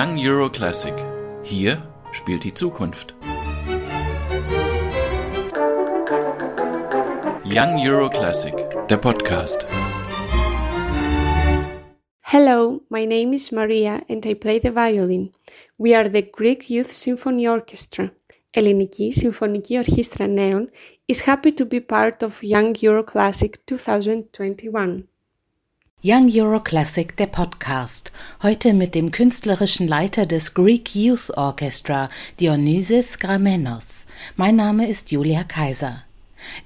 Young Euro Classic. Hier spielt die Zukunft. Young Euro Classic, der Podcast. Hello, my name is Maria and I play the violin. We are the Greek Youth Symphony Orchestra. Ελληνική Συμφωνική Ορχήστρα Νέων is happy to be part of Young Euro Classic 2021. Young Euro Classic, der Podcast. Heute mit dem künstlerischen Leiter des Greek Youth Orchestra, Dionysis Gramenos. Mein Name ist Julia Kaiser.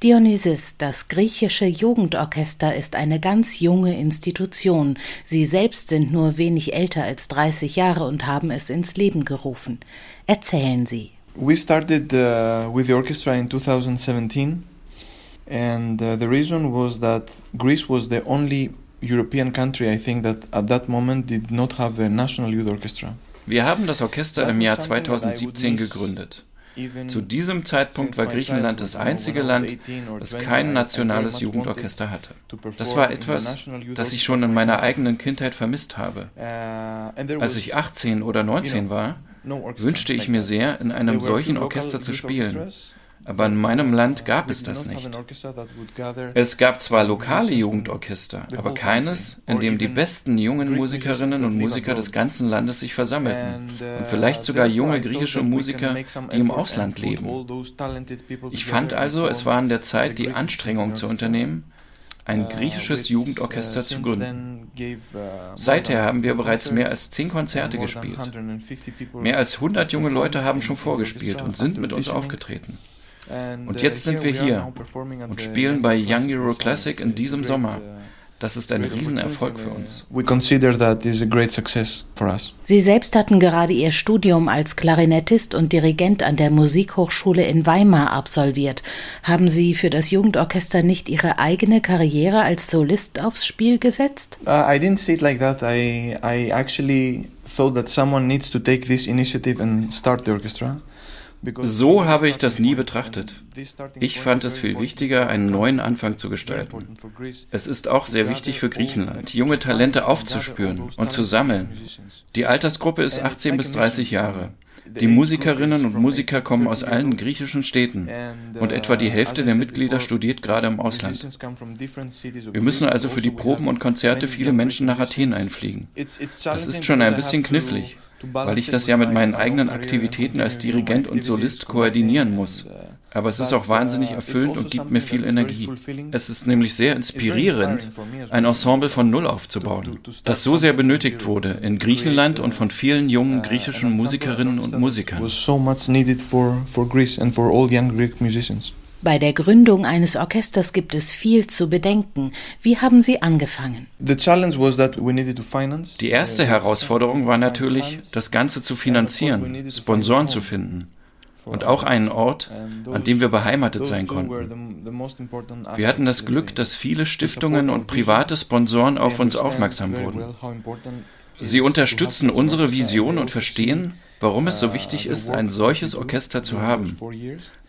Dionysis, das griechische Jugendorchester, ist eine ganz junge Institution. Sie selbst sind nur wenig älter als 30 Jahre und haben es ins Leben gerufen. Erzählen Sie. We started uh, with the orchestra in 2017, and uh, the reason was that Greece was the only European country, I think, that at that moment did not have a national youth orchestra. Wir haben das Orchester im Jahr 2017 gegründet. Zu diesem Zeitpunkt war Griechenland das einzige Land, das kein nationales Jugendorchester hatte. Das war etwas, das ich schon in meiner eigenen Kindheit vermisst habe. Uh, Als ich 18 oder 19 war, wünschte ich mir sehr, in einem solchen Orchester zu spielen. Aber in meinem Land gab es das nicht. Es gab zwar lokale Jugendorchester, aber keines, in dem die besten jungen Musikerinnen und Musiker des ganzen Landes sich versammelten und vielleicht sogar junge griechische Musiker, die im Ausland leben. Ich fand also, es war an der Zeit, die Anstrengung zu unternehmen, ein griechisches Jugendorchester zu gründen. Seither haben wir bereits mehr als zehn Konzerte gespielt. Mehr als 100 junge Leute haben schon vorgespielt und sind mit uns aufgetreten. Und jetzt sind wir hier und spielen bei Young Euro Classic in diesem Sommer. Das ist ein Riesenerfolg für uns. Sie selbst hatten gerade ihr Studium als Klarinettist und Dirigent an der Musikhochschule in Weimar absolviert. Haben Sie für das Jugendorchester nicht Ihre eigene Karriere als Solist aufs Spiel gesetzt? Uh, I didn't see it like that. I, I actually thought that someone needs to take this initiative and start the orchestra. So habe ich das nie betrachtet. Ich fand es viel wichtiger, einen neuen Anfang zu gestalten. Es ist auch sehr wichtig für Griechenland, junge Talente aufzuspüren und zu sammeln. Die Altersgruppe ist 18 bis 30 Jahre. Die Musikerinnen und Musiker kommen aus allen griechischen Städten und etwa die Hälfte der Mitglieder studiert gerade im Ausland. Wir müssen also für die Proben und Konzerte viele Menschen nach Athen einfliegen. Das ist schon ein bisschen knifflig weil ich das ja mit meinen eigenen Aktivitäten als Dirigent und Solist koordinieren muss. Aber es ist auch wahnsinnig erfüllend und gibt mir viel Energie. Es ist nämlich sehr inspirierend, ein Ensemble von Null aufzubauen, das so sehr benötigt wurde in Griechenland und von vielen jungen griechischen Musikerinnen und Musikern. Bei der Gründung eines Orchesters gibt es viel zu bedenken. Wie haben Sie angefangen? Die erste Herausforderung war natürlich, das Ganze zu finanzieren, Sponsoren zu finden und auch einen Ort, an dem wir beheimatet sein konnten. Wir hatten das Glück, dass viele Stiftungen und private Sponsoren auf uns aufmerksam wurden. Sie unterstützen unsere Vision und verstehen, warum es so wichtig ist, ein solches Orchester zu haben.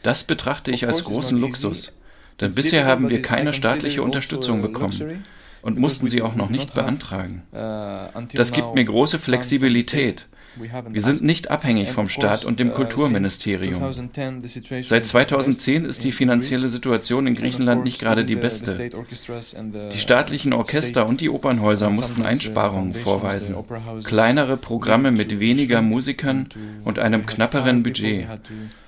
Das betrachte ich als großen Luxus, denn bisher haben wir keine staatliche Unterstützung bekommen und mussten sie auch noch nicht beantragen. Das gibt mir große Flexibilität wir sind nicht abhängig vom Staat und dem uh, Kulturministerium. Seit 2010 ist die finanzielle Situation in Griechenland nicht gerade die beste. Die staatlichen Orchester und die Opernhäuser mussten Einsparungen vorweisen. Kleinere Programme mit weniger Musikern und einem knapperen Budget.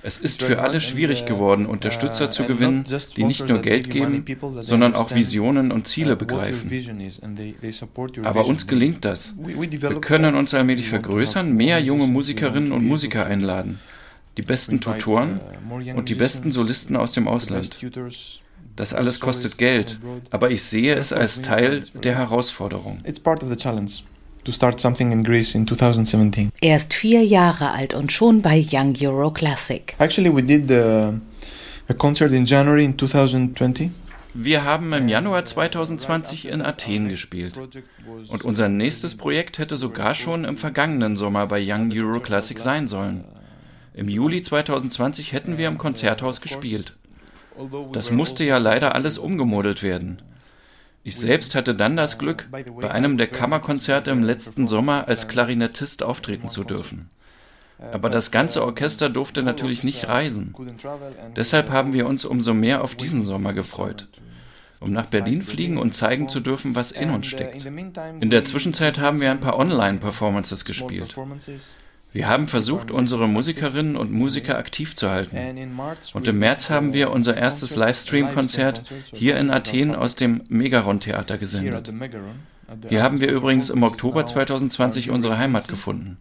Es ist für alle schwierig geworden, Unterstützer zu gewinnen, die nicht nur Geld geben, sondern auch Visionen und Ziele begreifen. Aber uns gelingt das. Wir können uns allmählich vergrößern, mehr junge Musikerinnen und Musiker einladen, die besten Tutoren und die besten Solisten aus dem Ausland. Das alles kostet Geld, aber ich sehe es als Teil der Herausforderung to start something in Greece in 2017. Er ist vier Jahre alt und schon bei Young Euro Classic. Actually, we did the, a concert in January in 2020. Wir haben im Januar 2020 in Athen gespielt. Und unser nächstes Projekt hätte sogar schon im vergangenen Sommer bei Young Euro Classic sein sollen. Im Juli 2020 hätten wir im Konzerthaus gespielt. Das musste ja leider alles umgemodelt werden. Ich selbst hatte dann das Glück, bei einem der Kammerkonzerte im letzten Sommer als Klarinettist auftreten zu dürfen. Aber das ganze Orchester durfte natürlich nicht reisen. Deshalb haben wir uns umso mehr auf diesen Sommer gefreut, um nach Berlin fliegen und zeigen zu dürfen, was in uns steckt. In der Zwischenzeit haben wir ein paar Online-Performances gespielt. Wir haben versucht, unsere Musikerinnen und Musiker aktiv zu halten. Und im März haben wir unser erstes Livestream-Konzert hier in Athen aus dem Megaron-Theater gesendet. Hier haben wir übrigens im Oktober 2020 unsere Heimat gefunden,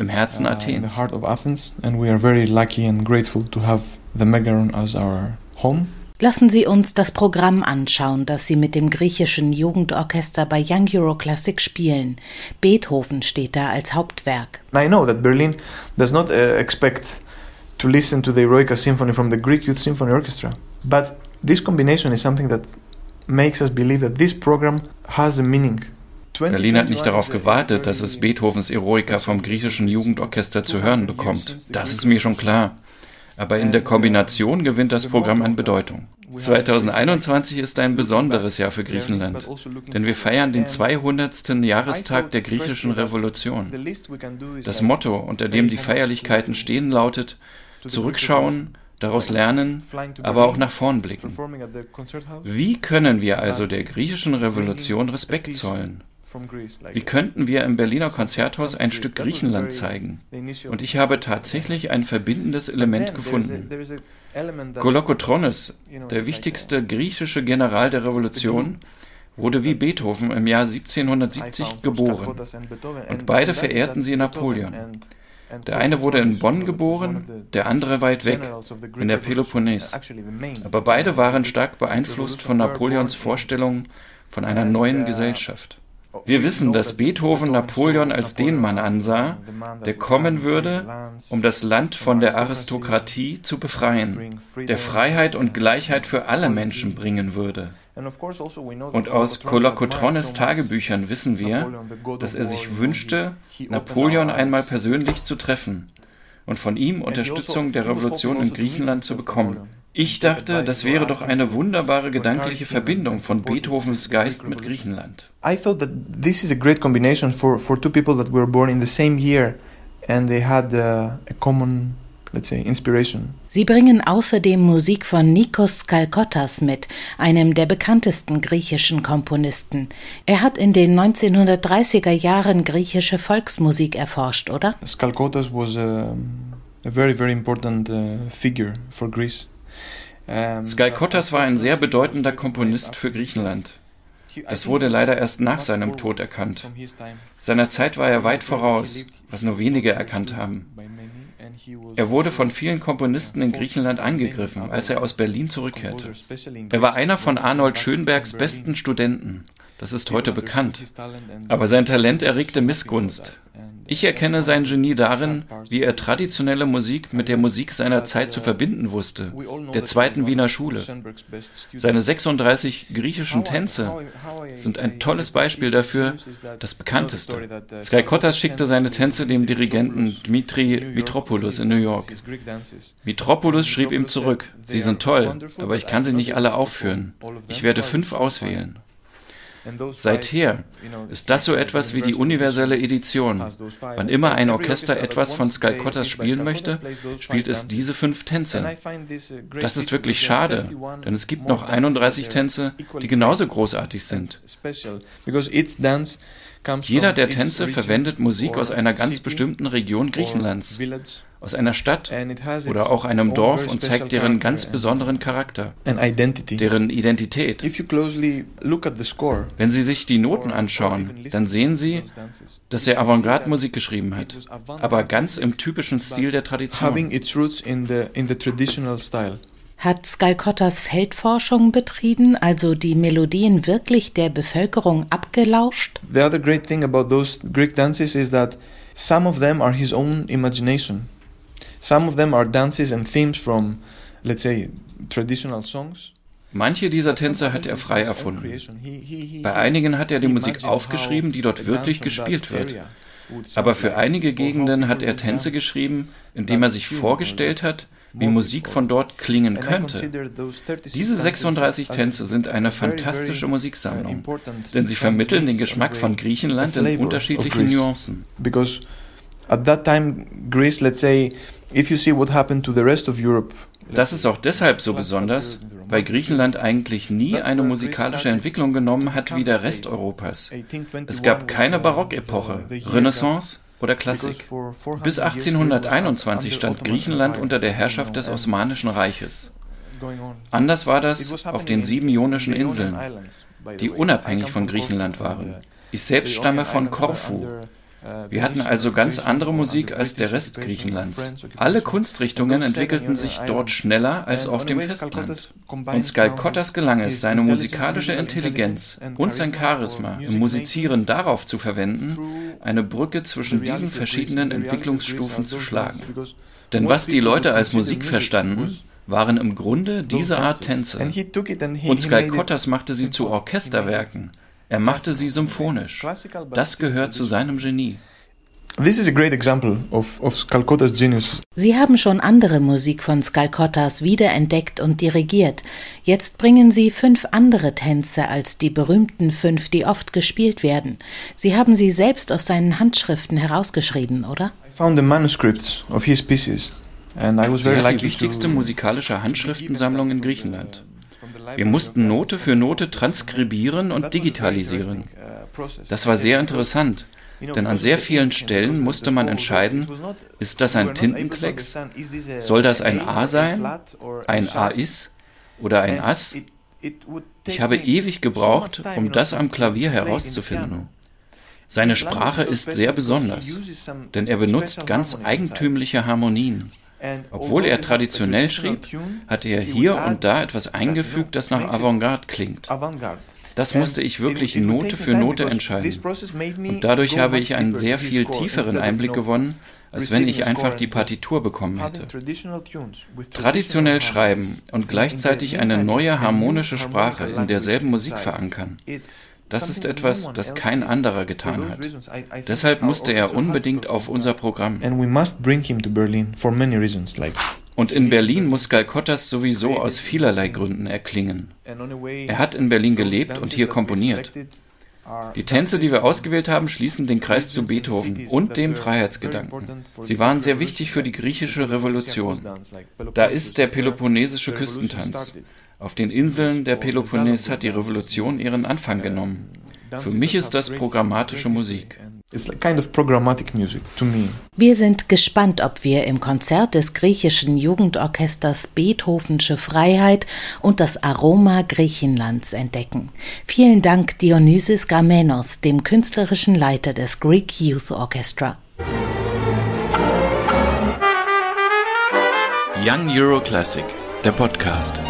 im Herzen uh, Athens. Lassen Sie uns das Programm anschauen, das Sie mit dem griechischen Jugendorchester bei Young Euro Classic spielen. Beethoven steht da als Hauptwerk. I know that Berlin does not uh, expect to listen to the Eroica Symphony from the Greek Youth Symphony Orchestra. But this combination is something that makes us believe that this program has a meaning. Berlin hat nicht darauf gewartet, dass es Beethovens Eroica vom griechischen Jugendorchester zu hören bekommt. Das ist mir schon klar aber in der Kombination gewinnt das Programm an Bedeutung. 2021 ist ein besonderes Jahr für Griechenland, denn wir feiern den 200. Jahrestag der griechischen Revolution. Das Motto, unter dem die Feierlichkeiten stehen, lautet Zurückschauen, daraus lernen, aber auch nach vorn blicken. Wie können wir also der griechischen Revolution Respekt zollen? Wie könnten wir im Berliner Konzerthaus ein Stück Griechenland zeigen? Und ich habe tatsächlich ein verbindendes Element gefunden. Kolokotronis, der wichtigste griechische General der Revolution, wurde wie Beethoven im Jahr 1770 geboren. Und beide verehrten sie Napoleon. Der eine wurde in Bonn geboren, der andere weit weg, in der Peloponnes. Aber beide waren stark beeinflusst von Napoleons Vorstellungen von einer neuen Gesellschaft. Wir wissen, dass Beethoven Napoleon als den Mann ansah, der kommen würde, um das Land von der Aristokratie zu befreien, der Freiheit und Gleichheit für alle Menschen bringen würde. Und aus Kolokotrones Tagebüchern wissen wir, dass er sich wünschte, Napoleon einmal persönlich zu treffen und von ihm Unterstützung der Revolution in Griechenland zu bekommen. Ich dachte, das wäre doch eine wunderbare gedankliche Verbindung von Beethovens Geist mit Griechenland. I thought that this is a great combination for for two people that were born in the same year and they had uh, a common let's say inspiration. Sie bringen außerdem Musik von Nikos Skalkottas mit, einem der bekanntesten griechischen Komponisten. Er hat in den 1930er Jahren griechische Volksmusik erforscht, oder? Skalkottas was a, a very very important uh, figure for Greece. Ähm, Sky Kottas war ein sehr bedeutender Komponist für Griechenland. Das wurde leider erst nach seinem Tod erkannt. Seiner Zeit war er weit voraus, was nur wenige erkannt haben. Er wurde von vielen Komponisten in Griechenland angegriffen, als er aus Berlin zurückkehrte. Er war einer von Arnold Schönbergs besten Studenten. Das ist heute bekannt. Aber sein Talent erregte Missgunst. Ich erkenne sein Genie darin, wie er traditionelle Musik mit der Musik seiner Zeit zu verbinden wusste, der zweiten Wiener Schule. Seine 36 griechischen Tänze sind ein tolles Beispiel dafür, das bekannteste. Sky Kottas schickte seine Tänze dem Dirigenten Dmitri Mitropoulos in New York. Mitropoulos schrieb ihm zurück, sie sind toll, aber ich kann sie nicht alle aufführen. Ich werde fünf auswählen. Seither ist das so etwas wie die universelle Edition. Wann immer ein Orchester etwas von Skalkottas spielen möchte, spielt es diese fünf Tänze. Das ist wirklich schade, denn es gibt noch 31 Tänze, die genauso großartig sind. Jeder der Tänze verwendet Musik aus einer ganz bestimmten Region Griechenlands aus einer Stadt oder auch einem Dorf und zeigt deren ganz besonderen Charakter, deren Identität. Wenn Sie sich die Noten anschauen, dann sehen Sie, dass er Avantgarde-Musik geschrieben hat, aber ganz im typischen Stil der Tradition. Hat Skalkottas Feldforschung betrieben, also die Melodien wirklich der Bevölkerung abgelauscht? The other great thing about those Greek dances is that some of them are his own imagination. Some of them are dances and themes from, let's say, traditional songs. Manche dieser Tänze hat er frei erfunden. Bei einigen hat er die Musik aufgeschrieben, die dort wirklich gespielt wird. Aber für einige Gegenden hat er Tänze geschrieben, indem er sich vorgestellt hat, wie Musik von dort klingen könnte. Diese 36 Tänze sind eine fantastische Musiksammlung, denn sie vermitteln den Geschmack von Griechenland in unterschiedlichen Nuancen. At that time Greece, let's say, if you see what happened to the rest of Europe das ist auch deshalb so besonders, weil Griechenland eigentlich nie eine musikalische Entwicklung genommen hat wie der Rest Europas. Es gab keine Barockepoche, Renaissance oder Klassik. Bis 1821 stand Griechenland unter der Herrschaft des Osmanischen Reiches. Anders war das auf den sieben ionischen Inseln, die unabhängig von Griechenland waren. Ich selbst stamme von Korfu, wir hatten also ganz andere Musik als der Rest Griechenlands. Alle Kunstrichtungen entwickelten sich dort schneller als auf dem Festland. Und Skalkottas gelang es, seine musikalische Intelligenz und sein Charisma im Musizieren darauf zu verwenden, eine Brücke zwischen diesen verschiedenen Entwicklungsstufen zu schlagen. Denn was die Leute als Musik verstanden, waren im Grunde diese Art Tänze. Und Skalkottas machte sie zu Orchesterwerken, er machte sie symphonisch. Das gehört zu seinem Genie. This is a great example of, of. Sie haben schon andere Musik von Skalkottas wiederentdeckt und dirigiert. Jetzt bringen Sie fünf andere Tänze als die berühmten fünf, die oft gespielt werden. Sie haben sie selbst aus seinen Handschriften herausgeschrieben, oder? I found the manuscripts of his pieces. And I was very lucky die wichtigste musikalische Handschriftensammlung in Griechenland. Wir mussten Note für Note transkribieren und digitalisieren. Das war sehr interessant, denn an sehr vielen Stellen musste man entscheiden, ist das ein Tintenklecks? Soll das ein A sein? Ein A ist? Oder ein Ass? Ich habe ewig gebraucht, um das am Klavier herauszufinden. Seine Sprache ist sehr besonders, denn er benutzt ganz eigentümliche Harmonien. Obwohl er traditionell schrieb, hatte er hier und da etwas eingefügt, das nach Avantgarde klingt. Das musste ich wirklich Note für Note entscheiden. Und dadurch habe ich einen sehr viel tieferen Einblick gewonnen, als wenn ich einfach die Partitur bekommen hätte. Traditionell schreiben und gleichzeitig eine neue harmonische Sprache in derselben Musik verankern. Das ist etwas, das kein anderer getan hat. Deshalb musste er unbedingt auf unser Programm. Und in Berlin muss Galkottas sowieso aus vielerlei Gründen erklingen. Er hat in Berlin gelebt und hier komponiert. Die Tänze, die wir ausgewählt haben, schließen den Kreis zu Beethoven und dem Freiheitsgedanken. Sie waren sehr wichtig für die griechische Revolution. Da ist der peloponnesische Küstentanz. Auf den Inseln der Peloponnes hat die Revolution ihren Anfang genommen. Für mich ist das programmatische Musik. Wir sind gespannt, ob wir im Konzert des griechischen Jugendorchesters Beethovensche Freiheit und das Aroma Griechenlands entdecken. Vielen Dank Dionysis Gramenos, dem künstlerischen Leiter des Greek Youth Orchestra. Young Euro Classic, der Podcast.